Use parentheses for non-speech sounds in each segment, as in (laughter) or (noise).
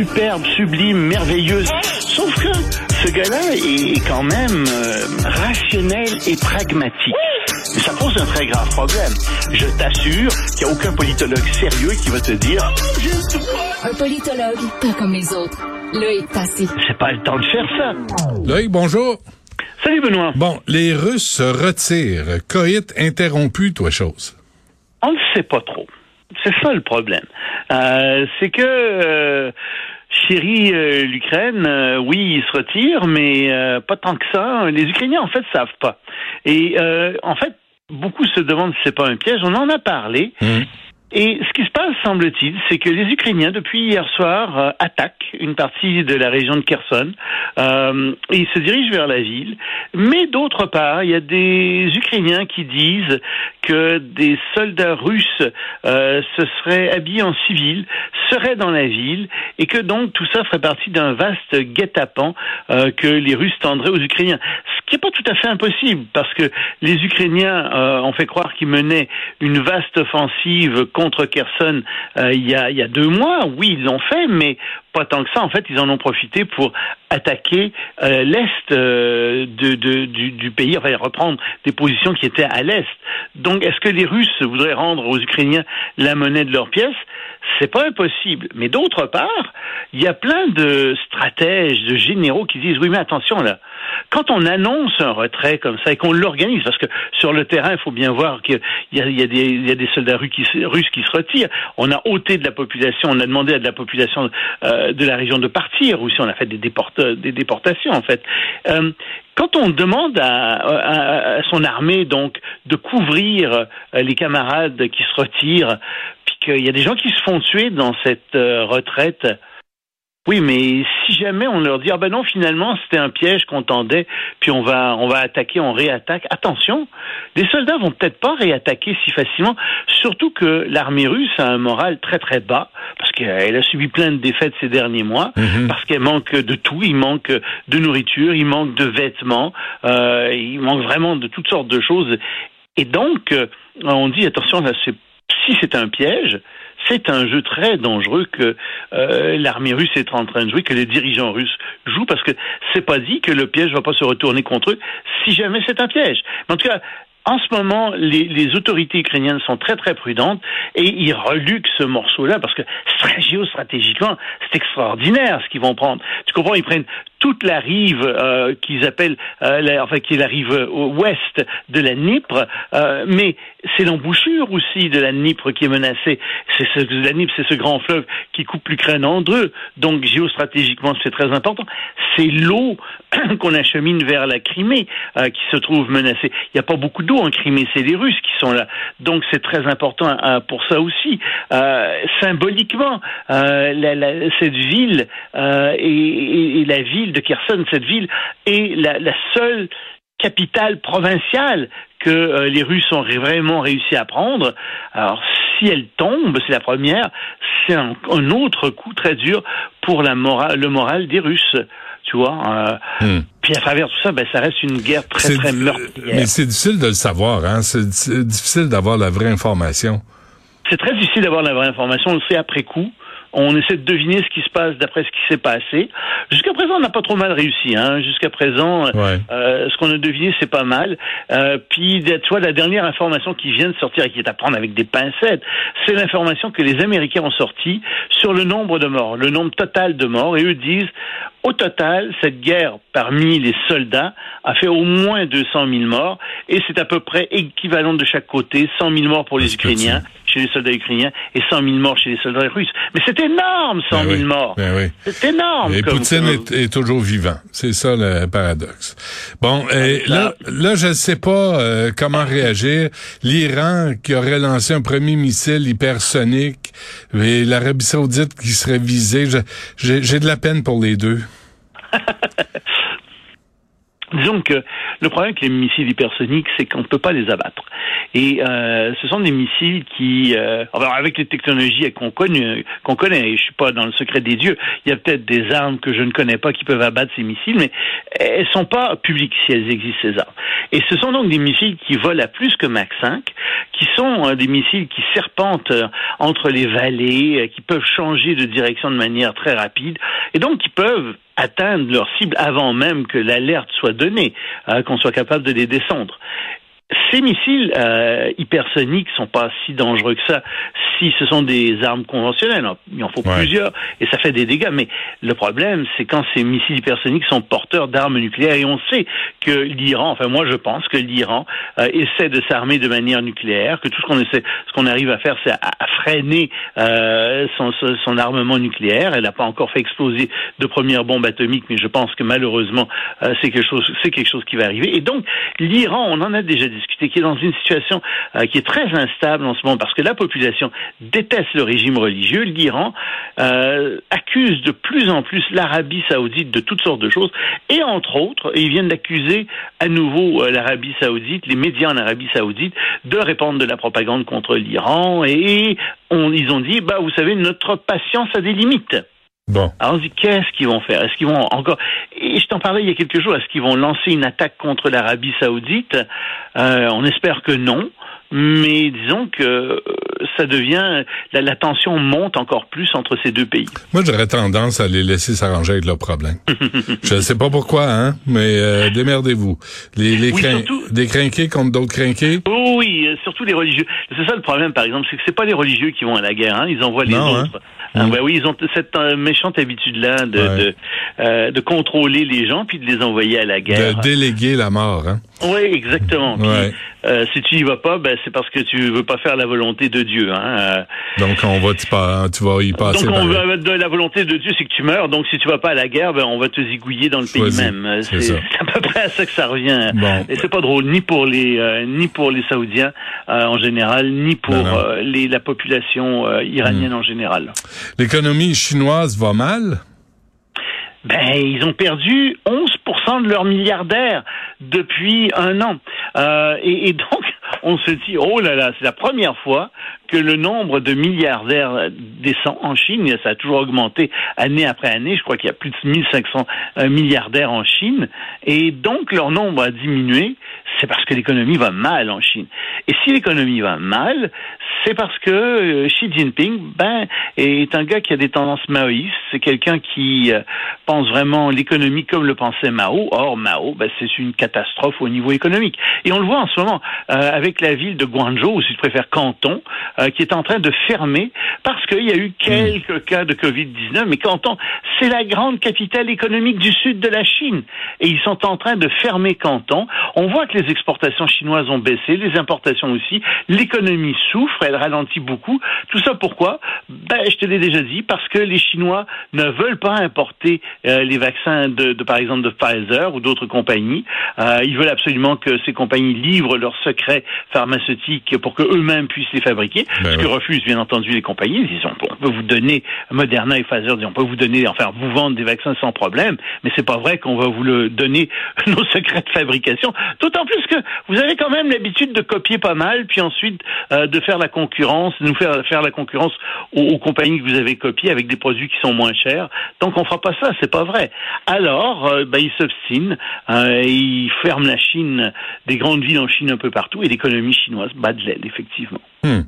superbe, sublime, merveilleuse. Sauf que ce gars-là est quand même euh, rationnel et pragmatique. Ça pose un très grave problème. Je t'assure qu'il n'y a aucun politologue sérieux qui va te dire Un politologue, pas comme les autres. Loïc Tassi. c'est pas le temps de faire ça. Loïc, bonjour. Salut Benoît. Bon, les Russes se retirent. Coït interrompu, toi, chose. On ne sait pas trop. C'est ça le problème. Euh, c'est que euh, chérie euh, l'Ukraine, euh, oui, il se retire, mais euh, pas tant que ça. Les Ukrainiens, en fait, savent pas. Et en fait, beaucoup se demandent si c'est pas un piège. On en a parlé. Hum. Et ce qui se passe, semble-t-il, c'est que les Ukrainiens, depuis hier soir, euh, attaquent une partie de la région de Kherson. Euh, et ils se dirigent vers la ville. Mais d'autre part, il y a des Ukrainiens qui disent que des soldats russes euh, se seraient habillés en civil, seraient dans la ville, et que donc tout ça ferait partie d'un vaste guet-apens euh, que les Russes tendraient aux Ukrainiens. Ce qui n'est pas tout à fait impossible, parce que les Ukrainiens euh, ont fait croire qu'ils menaient une vaste offensive contre Kherson euh, il, il y a deux mois. Oui, ils l'ont fait, mais pas tant que ça. En fait, ils en ont profité pour attaquer euh, l'est euh, de, de- du, du pays, enfin reprendre des positions qui étaient à l'est. Donc, est-ce que les Russes voudraient rendre aux Ukrainiens la monnaie de leur pièce? C'est pas impossible. Mais d'autre part, il y a plein de stratèges, de généraux qui disent oui, mais attention là. Quand on annonce un retrait comme ça et qu'on l'organise, parce que sur le terrain, il faut bien voir qu'il y a, des, soldats russes qui, se- retirent. On a ôté de la population, on a demandé à de la population euh, de la région de partir, ou si on a fait des, déportations en fait. Euh, quand on demande à, son armée donc de couvrir euh, les camarades qui se retirent, puis qu'il y a des gens qui se font tuer dans cette retraite, oui, mais si jamais on leur dit ah ben non finalement c'était un piège qu'on tendait, puis on va on va attaquer, on réattaque. Attention, les soldats vont peut-être pas réattaquer si facilement, surtout que l'armée russe a un moral très très bas parce qu'elle a subi plein de défaites ces derniers mois, Mhm. parce qu'elle manque de tout, il manque de nourriture, il manque de vêtements, euh, il manque vraiment de toutes sortes de choses. Et donc euh, on dit attention là c'est si c'est un piège, c'est un jeu très dangereux que euh, l'armée russe est en train de jouer, que les dirigeants russes jouent, parce que c'est pas dit que le piège va pas se retourner contre eux si jamais c'est un piège. Mais en tout cas, en ce moment, les, les autorités ukrainiennes sont très très prudentes et ils reluquent ce morceau-là parce que stra- (laughs) géostratégiquement, c'est extraordinaire ce qu'ils vont prendre. Tu comprends Ils prennent toute la rive euh, qu'ils appellent, euh, la- enfin qui est la rive ouest de la Dnipre, euh, mais c'est l'embouchure aussi de la Dnipre qui est menacée. C'est ce, la Dnipre, c'est ce grand fleuve qui coupe l'Ukraine en deux. Donc géostratégiquement, c'est très important. C'est l'eau (clears throat) qu'on achemine vers la Crimée euh, qui se trouve menacée. Il n'y a pas beaucoup d'eau en Crimée, c'est les Russes qui sont là. Donc c'est très important euh, pour ça aussi. Euh, symboliquement, la- la- cette ville et, et- et la ville de Kherson, cette ville est la, la seule capitale provinciale que euh, les Russes ont vraiment réussi à prendre. Alors, si elle tombe, c'est la première, c'est un, un autre coup très dur pour la le moral des Russes. Tu vois, euh, Hum. puis à travers tout ça, ben, ça reste une guerre très très meurtrière. Mais c'est difficile de le savoir, hein. C'est c'est difficile d'avoir la vraie information. C'est très difficile d'avoir la vraie information, on le sait après coup. On essaie de deviner ce qui se passe d'après ce qui s'est passé. Jusqu'à présent, on n'a pas trop mal réussi. Hein. Jusqu'à présent, euh, Ouais. euh, ce qu'on a deviné, c'est pas mal. Euh, puis, tu vois, la dernière information qui vient de sortir et qui est à prendre avec des pincettes, c'est l'information que les Américains ont sortie sur le nombre de morts, le nombre total de morts. Et eux disent, au total, cette guerre parmi les soldats a fait au moins 200 000 morts. Et c'est à peu près équivalent de chaque côté, 100 000 morts pour les. Ukrainiens chez les soldats ukrainiens et 100 000 morts chez les soldats russes. Mais c'est énorme, 100 Ben 000 oui. morts. Ben oui. C'est énorme. Et comme- Poutine comme- est, est toujours vivant. C'est ça le paradoxe. Bon, et ça. là, là, je ne sais pas euh, comment réagir. L'Iran qui aurait lancé un premier missile hypersonique et l'Arabie saoudite qui serait visée. J'ai de la peine pour les deux. (laughs) Disons que le problème avec les missiles hypersoniques, c'est qu'on ne peut pas les abattre. Et euh, ce sont des missiles qui, euh, avec les technologies qu'on connaît, qu'on connaît, et je suis pas dans le secret des dieux, il y a peut-être des armes que je ne connais pas qui peuvent abattre ces missiles, mais elles sont pas publiques si elles existent ces armes. Et ce sont donc des missiles qui volent à plus que Mach 5, qui sont euh, des missiles qui serpentent euh, entre les vallées, euh, qui peuvent changer de direction de manière très rapide, et donc qui peuvent atteindre leur cible avant même que l'alerte soit donnée, euh, qu'on soit capable de les descendre. Ces missiles euh, hypersoniques sont pas si dangereux que ça si ce sont des armes conventionnelles. Il en faut Ouais. plusieurs et ça fait des dégâts. Mais le problème, c'est quand ces missiles hypersoniques sont porteurs d'armes nucléaires et on sait que l'Iran, enfin moi je pense que l'Iran euh, essaie de s'armer de manière nucléaire, que tout ce qu'on essaie, ce qu'on arrive à faire, c'est à, à freiner euh, son, son- son armement nucléaire. Elle n'a pas encore fait exploser de première bombe atomique, mais je pense que malheureusement euh, c'est quelque chose, c'est quelque chose qui va arriver. Et donc l'Iran, on en a déjà qui est dans une situation euh, qui est très instable en ce moment parce que la population déteste le régime religieux. L'Iran euh, accuse de plus en plus l'Arabie saoudite de toutes sortes de choses et entre autres, ils viennent d'accuser à nouveau euh, l'Arabie saoudite, les médias en Arabie saoudite, de répandre de la propagande contre l'Iran et on, ils ont dit, bah vous savez, notre patience a des limites. Bon. Alors on se dit qu'est-ce qu'ils vont faire? Est-ce qu'ils vont encore? Et je t'en parlais il y a quelques jours. Est-ce qu'ils vont lancer une attaque contre l'Arabie Saoudite? Euh, On espère que non. Mais disons que euh, ça devient la, la tension monte encore plus entre ces deux pays. Moi, j'aurais tendance à les laisser s'arranger avec leurs problèmes. (laughs) Je ne sais pas pourquoi, hein, mais euh, démerdez-vous. Les, les Oui, crin- surtout- des crinqués contre d'autres crinqués? Oh oui, euh, surtout les religieux. C'est ça le problème, par exemple, c'est que c'est pas les religieux qui vont à la guerre, hein, ils envoient les Non, hein. Ah, Mm. ouais, oui, ils ont cette euh, méchante habitude-là de, Ouais. de, euh, de contrôler les gens puis de les envoyer à la guerre. De déléguer la mort, hein. Oui, exactement. Puis, Ouais. euh, si tu y vas pas, ben, c'est parce que tu veux pas faire la volonté de Dieu. Hein. Euh, Donc, on va, pas, tu vas y passer. donc, on va, la volonté de Dieu, c'est que tu meurs. Donc, si tu vas pas à la guerre, ben, on va te zigouiller dans le pays même. Euh, C'est (laughs) à peu près à ça que ça revient. Bon. Et c'est pas drôle, ni pour les, euh, ni pour les Saoudiens euh, en général, ni pour Non, non. les, la population euh, iranienne en général. L'économie chinoise va mal? Ben, ils ont perdu 11% de leurs milliardaires depuis un an. Euh, et, et donc, (laughs) on se dit, oh là là, c'est la première fois que le nombre de milliardaires descend en Chine. Ça a toujours augmenté année après année. Je crois qu'il y a plus de 1500 euh, milliardaires en Chine. Et donc, leur nombre a diminué. C'est parce que l'économie va mal en Chine. Et si l'économie va mal, c'est parce que euh, Xi Jinping, ben, est un gars qui a des tendances maoïstes. C'est quelqu'un qui euh, pense vraiment l'économie comme le pensait Mao. Or, Mao, ben, c'est une catastrophe au niveau économique. Et on le voit en ce moment euh, avec la ville de Guangzhou, ou si tu préfères Canton, euh, qui est en train de fermer parce qu'il y a eu quelques cas de Covid-19. Mais Canton, c'est la grande capitale économique du sud de la Chine. Et ils sont en train de fermer Canton. On voit que les exportations chinoises ont baissé, les importations aussi. L'économie souffre, elle ralentit beaucoup. Tout ça pourquoi? Ben, je te l'ai déjà dit, parce que les Chinois ne veulent pas importer euh, les vaccins de, de, par exemple, de Pfizer ou d'autres compagnies. Euh, ils veulent absolument que ces compagnies livrent leurs secrets pharmaceutiques pour que eux-mêmes puissent les fabriquer. Ben ce oui. que refusent bien entendu les compagnies. Ils disent on peut, on peut vous donner Moderna et Pfizer, on peut vous donner, enfin vous vendre des vaccins sans problème, mais c'est pas vrai qu'on va vous le donner (laughs) nos secrets de fabrication. D'autant plus que vous avez quand même l'habitude de copier pas mal, puis ensuite euh, de faire la concurrence, de nous faire faire la concurrence aux, aux compagnies que vous avez copiées avec des produits qui sont moins chers. Donc on fera pas ça, c'est pas vrai. Alors, euh, ben, ils s'obstinent, euh, ils ferment la Chine, des grandes villes en Chine un peu partout, et l'économie chinoise bat de l'aile, effectivement. Hmm.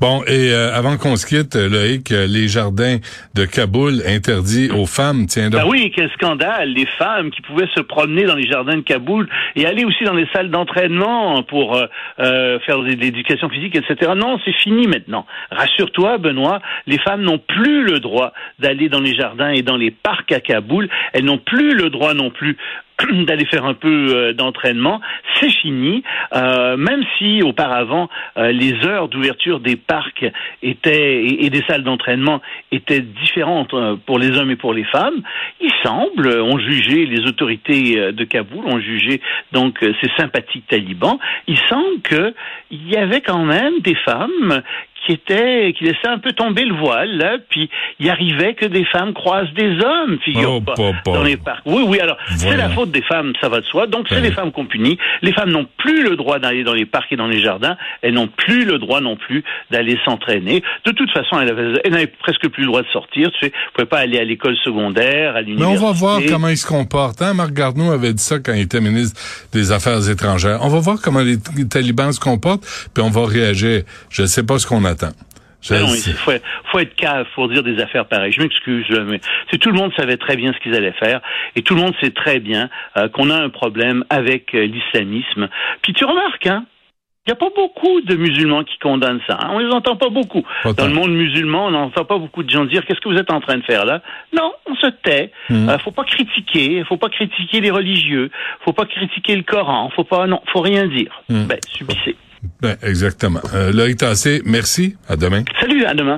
Bon, et euh, avant qu'on se quitte, Loïc, euh, les jardins de Kaboul interdits aux femmes, tiens donc. Ben oui, quel scandale! Les femmes qui pouvaient se promener dans les jardins de Kaboul et aller aussi dans les salles d'entraînement pour euh, euh, faire de l'éducation physique, etc. Non, c'est fini maintenant. Rassure-toi, Benoît, les femmes n'ont plus le droit d'aller dans les jardins et dans les parcs à Kaboul. Elles n'ont plus le droit non plus (clears throat) d'aller faire un peu euh, d'entraînement, c'est fini. Euh, même si auparavant euh, les heures d'ouverture des parcs étaient et, des salles d'entraînement étaient différentes euh, pour les hommes et pour les femmes, il semble, ont jugé les autorités de Kaboul, ont jugé donc ces sympathiques talibans, il semble que il y avait quand même des femmes qui était, qui laissait un peu tomber le voile, là, puis il arrivait que des femmes croisent des hommes, figure Oh, pas, pas, pas. dans les parcs. Oui, oui, alors, c'est la faute des femmes, ça va de soi, donc c'est les femmes qu'on punit. Les femmes n'ont plus le droit d'aller dans les parcs et dans les jardins, elles n'ont plus le droit non plus d'aller s'entraîner. De toute façon, elles avaient- elles n'avaient presque plus le droit de sortir, tu sais, vous pouvez pas aller à l'école secondaire, à Mais l'université. on va voir comment il se comporte. Hein? Marc Garneau avait dit ça quand il était ministre des Affaires étrangères. On va voir comment les talibans se comportent, puis on va réagir. Je ne sais pas ce qu'on. Non, sais. il faut, faut être cave pour dire des affaires pareilles. Je m'excuse, mais c'est tout le monde savait très bien ce qu'ils allaient faire, et tout le monde sait très bien euh, qu'on a un problème avec euh, l'islamisme. Puis tu remarques, hein, il n'y a pas beaucoup de musulmans qui condamnent ça. hein. On les entend pas beaucoup. Pas. Dans le monde musulman, on n'entend pas beaucoup de gens dire qu'est-ce que vous êtes en train de faire là? Non, on se tait. Mhm. Euh, faut pas critiquer, faut pas critiquer les religieux, faut pas critiquer le Coran, faut pas, non, faut rien dire. Mhm. Ben, subissez. Ben, exactement. Euh, Loïc Tassé, merci. À demain. Salut, à demain.